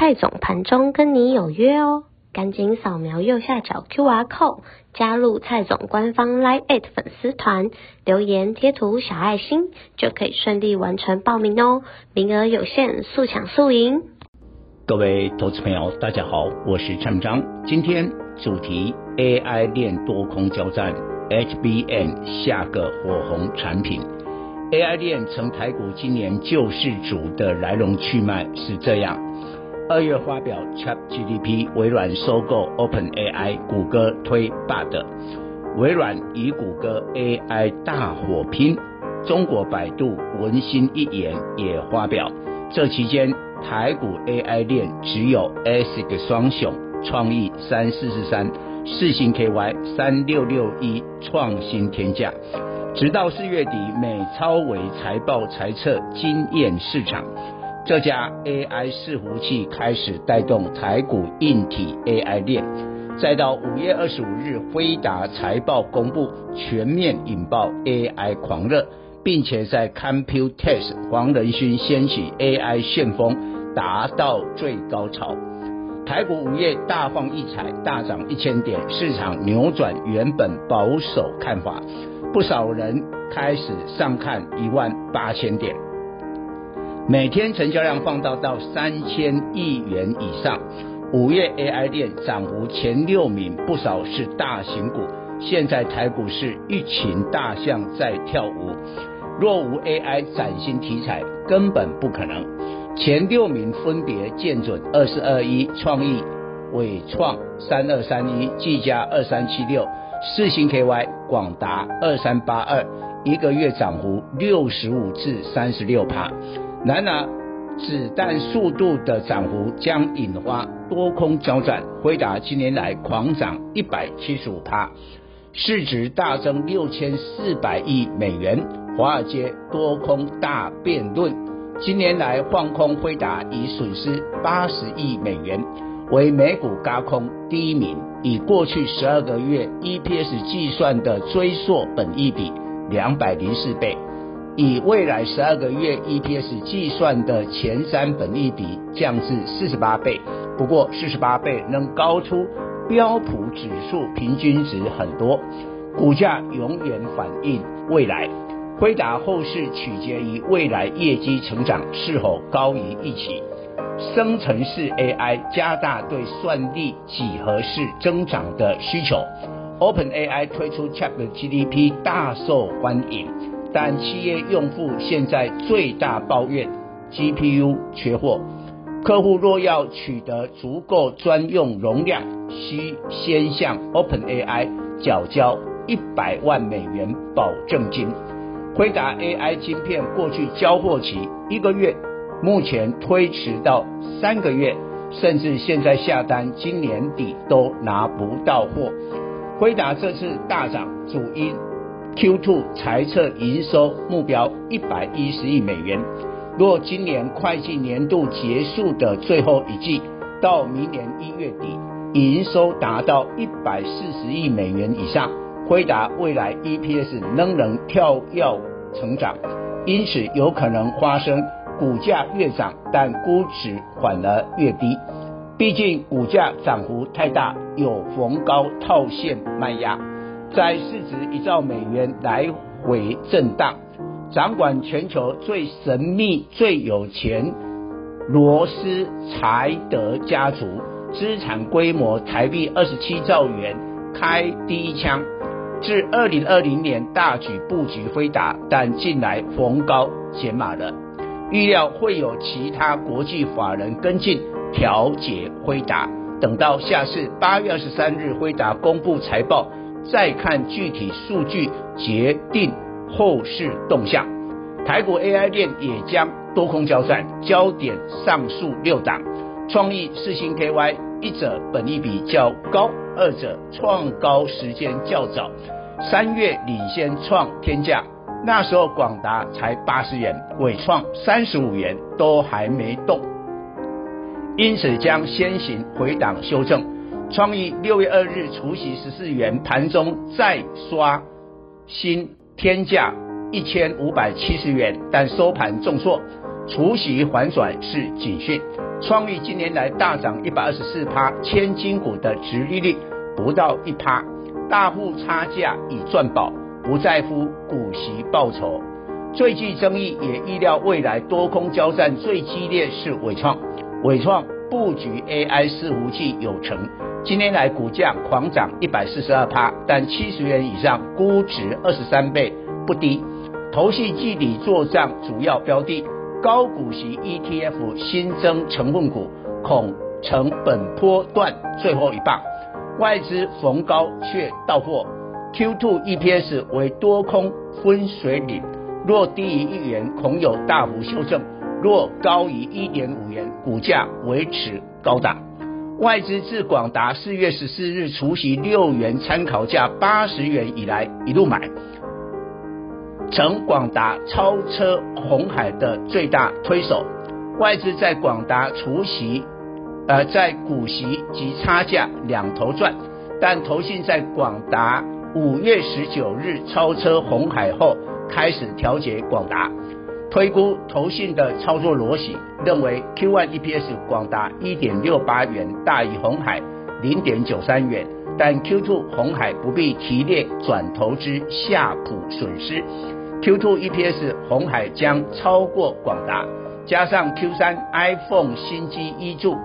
蔡总盘中跟你有约哦，赶紧扫描右下角 QR code 加入蔡总官方 Line@ 粉丝团，留言贴图小爱心就可以顺利完成报名哦，名额有限，速抢速赢。各位投资朋友，大家好，我是蔡明彰，今天主题 AI 链多空交战，HBN 下个火红产品，AI 链成台股今年救世主的来龙去脉是这样。二月发表 ChatGDP，微软收购 OpenAI，谷歌推 Bard，微软与谷歌 AI 大火拼。中国百度文心一言也发表，这期间台股 AI 链只有 ASIC 双雄创意三四四三，四星 KY 三六六一创新天价。直到四月底，美超微财报财测惊艳市场。这家 AI 伺服器开始带动台股硬体 AI 链，再到五月二十五日辉达财报公布，全面引爆 AI 狂热，并且在 Computex 黄仁勋掀起 AI 旋风，达到最高潮。台股五月大放异彩，大涨一千点，市场扭转原本保守看法，不少人开始上看一万八千点。每天成交量放大到三千亿元以上，五月 AI 链涨幅前六名不少是大型股。现在台股是一群大象在跳舞，若无 AI 崭新题材，根本不可能。前六名分别建准二四二一、创意、伟创三二三一、技嘉二三七六、四星 KY、广达二三八二，一个月涨幅六十五至三十六趴。然而，子弹速度的涨幅将引发多空交战。辉达今年来狂涨一百七十五趴，市值大增六千四百亿美元。华尔街多空大辩论，今年来放空辉达已损失八十亿美元，为美股高空第一名。以过去十二个月 EPS 计算的追溯本益比两百零四倍。以未来十二个月 EPS 计算的前三本益比降至四十八倍，不过四十八倍能高出标普指数平均值很多。股价永远反映未来，辉达后市取决于未来业绩成长是否高于预期。生成式 AI 加大对算力几何式增长的需求，OpenAI 推出 ChatGPT 大受欢迎。但企业用户现在最大抱怨 GPU 缺货，客户若要取得足够专用容量，需先向 OpenAI 缴交一百万美元保证金。辉达 AI 晶片过去交货期一个月，目前推迟到三个月，甚至现在下单今年底都拿不到货。辉达这次大涨，主因。Q2 财测营收目标一百一十亿美元，若今年会计年度结束的最后一季，到明年一月底，营收达到一百四十亿美元以上，辉达未来 EPS 仍能跳跃成长，因此有可能发生股价越涨，但估值反而越低，毕竟股价涨幅太大，有逢高套现卖压。在市值一兆美元来回震荡，掌管全球最神秘、最有钱罗斯柴德家族，资产规模台币二十七兆元，开第一枪。至二零二零年大举布局辉达，但近来逢高减码了。预料会有其他国际法人跟进调节辉达，等到下次八月二十三日辉达公布财报。再看具体数据，决定后市动向。台股 AI 链也将多空交战，焦点上述六档：创意、世芯 KY、一者本益比较高，二者创高时间较早。三月领先创天价，那时候广达才八十元，伟创三十五元都还没动，因此将先行回档修正。创意六月二日除息十四元，盘中再刷新天价一千五百七十元，但收盘重挫，除息反转是警讯。创意近年来大涨一百二十四趴，千金股的殖利率不到一趴。大户差价已赚饱，不在乎股息报酬。最具争议，也预料未来多空交战最激烈是纬创。纬创布局 AI 伺服器有成，今年来股价狂涨一百四十二趴，但七十元以上，估值二十三倍不低。投信季底做账主要标的，高股息 ETF 新增成分股，恐成本波段最后一棒。外资逢高却到货，Q2 EPS 为多空分水岭，若低于一元，恐有大幅修正；若高于一点五元，股价维持高档。外资自广达四月十四日除息六元参考价八十元以来，一路买，成广达超车红海的最大推手。外资在广达除息。呃，在股息及差价两头赚，但投信在广达五月十九日超车红海后，开始调节广达，推估投信的操作逻辑，认为 Q1 EPS 广达一点六八元大于红海零点九三元，但 Q2 红海不必提列转投资夏普损失，Q2 EPS 红海将超过广达，加上 Q3 iPhone 新机一注。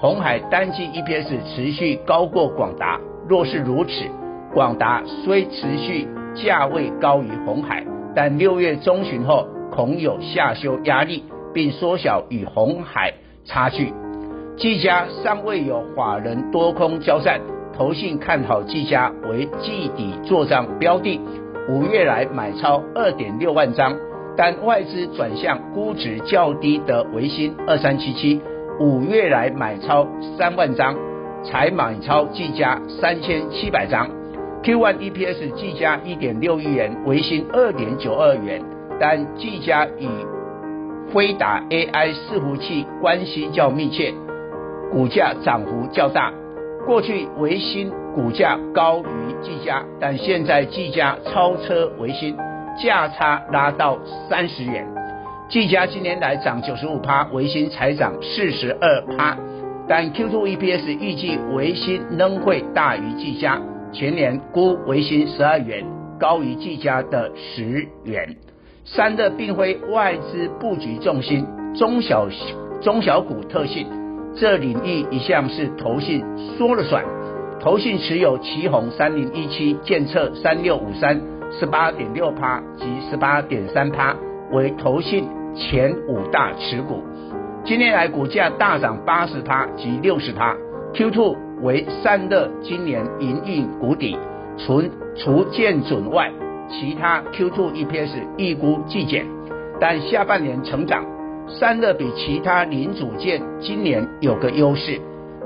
红海单季 EPS 持续高过广达，若是如此，广达虽持续价位高于红海，但六月中旬后恐有下修压力，并缩小与红海差距。技嘉尚未有法人多空交战，投信看好技嘉为季底做账标的，五月来买超二点六万张，但外资转向估值较低的维新二三七七。五月来买超三万张，才买超技嘉三千七百张。Q1 EPS 技嘉一点六亿元，维新二点九二元。但技嘉与辉达 AI 伺服器关系较密切，股价涨幅较大。过去微星股价高于技嘉，但现在技嘉超车微星，价差拉到三十元。技嘉今年来涨九十五趴，微星才涨四十二趴，但 Q2 EPS 预计微星仍会大于技嘉，全年估微星十二元，高于技嘉的十元。散热并非外资布局重心，中小中小股特性，这领域一向是投信说了算。投信持有旗红三零一七、建策三六五三，十八点六趴及十八点三趴为投信。前五大持股，今年来股价大涨八十趴及六十趴。Q two 为散热今年营运谷底，除除建准外，其他 Q2 EPS 预估季减，但下半年成长。散热比其他零组件今年有个优势，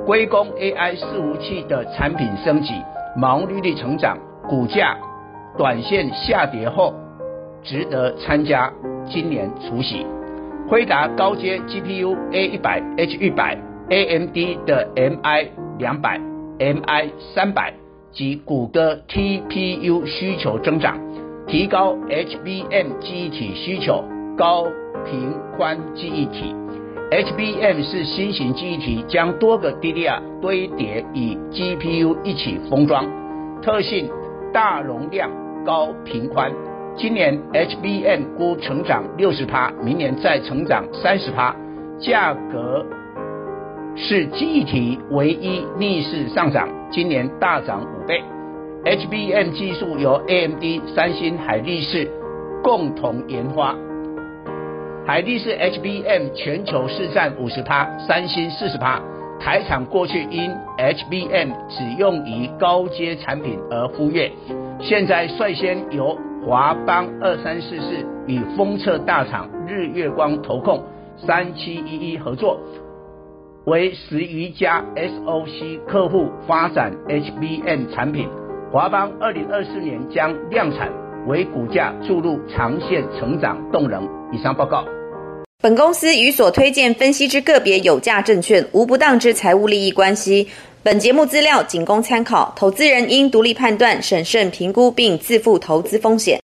归功 AI 伺服器的产品升级，毛利率成长，股价短线下跌后，值得参加。今年除息，辉达高阶 GPU A 一百 H 一百，AMD 的 MI 两百、MI 三百及谷歌 TPU 需求增长，提高 HBM 记忆体需求，高频宽记忆体。HBM 是新型记忆体，将多个 DDR 堆叠与 GPU 一起封装，特性大容量、高频宽。今年 HBM 估成长六十趴，明年再成长三十趴，价格是记忆体唯一逆势上涨，今年大涨五倍。HBM 技术由 AMD、三星、海力士共同研发，海力士 HBM 全球市占五十趴，三星四十趴。台厂过去因 HBM 只用于高阶产品而忽略，现在率先由华邦二三四四与封测大厂日月光投控三七一一合作，为十余家 SOC 客户发展 HBM 产品。华邦二零二四年将量产，为股价注入长线成长动能。以上报告。本公司与所推荐分析之个别有价证券无不当之财务利益关系。本节目资料仅供参考，投资人应独立判断、审慎评估并自负投资风险。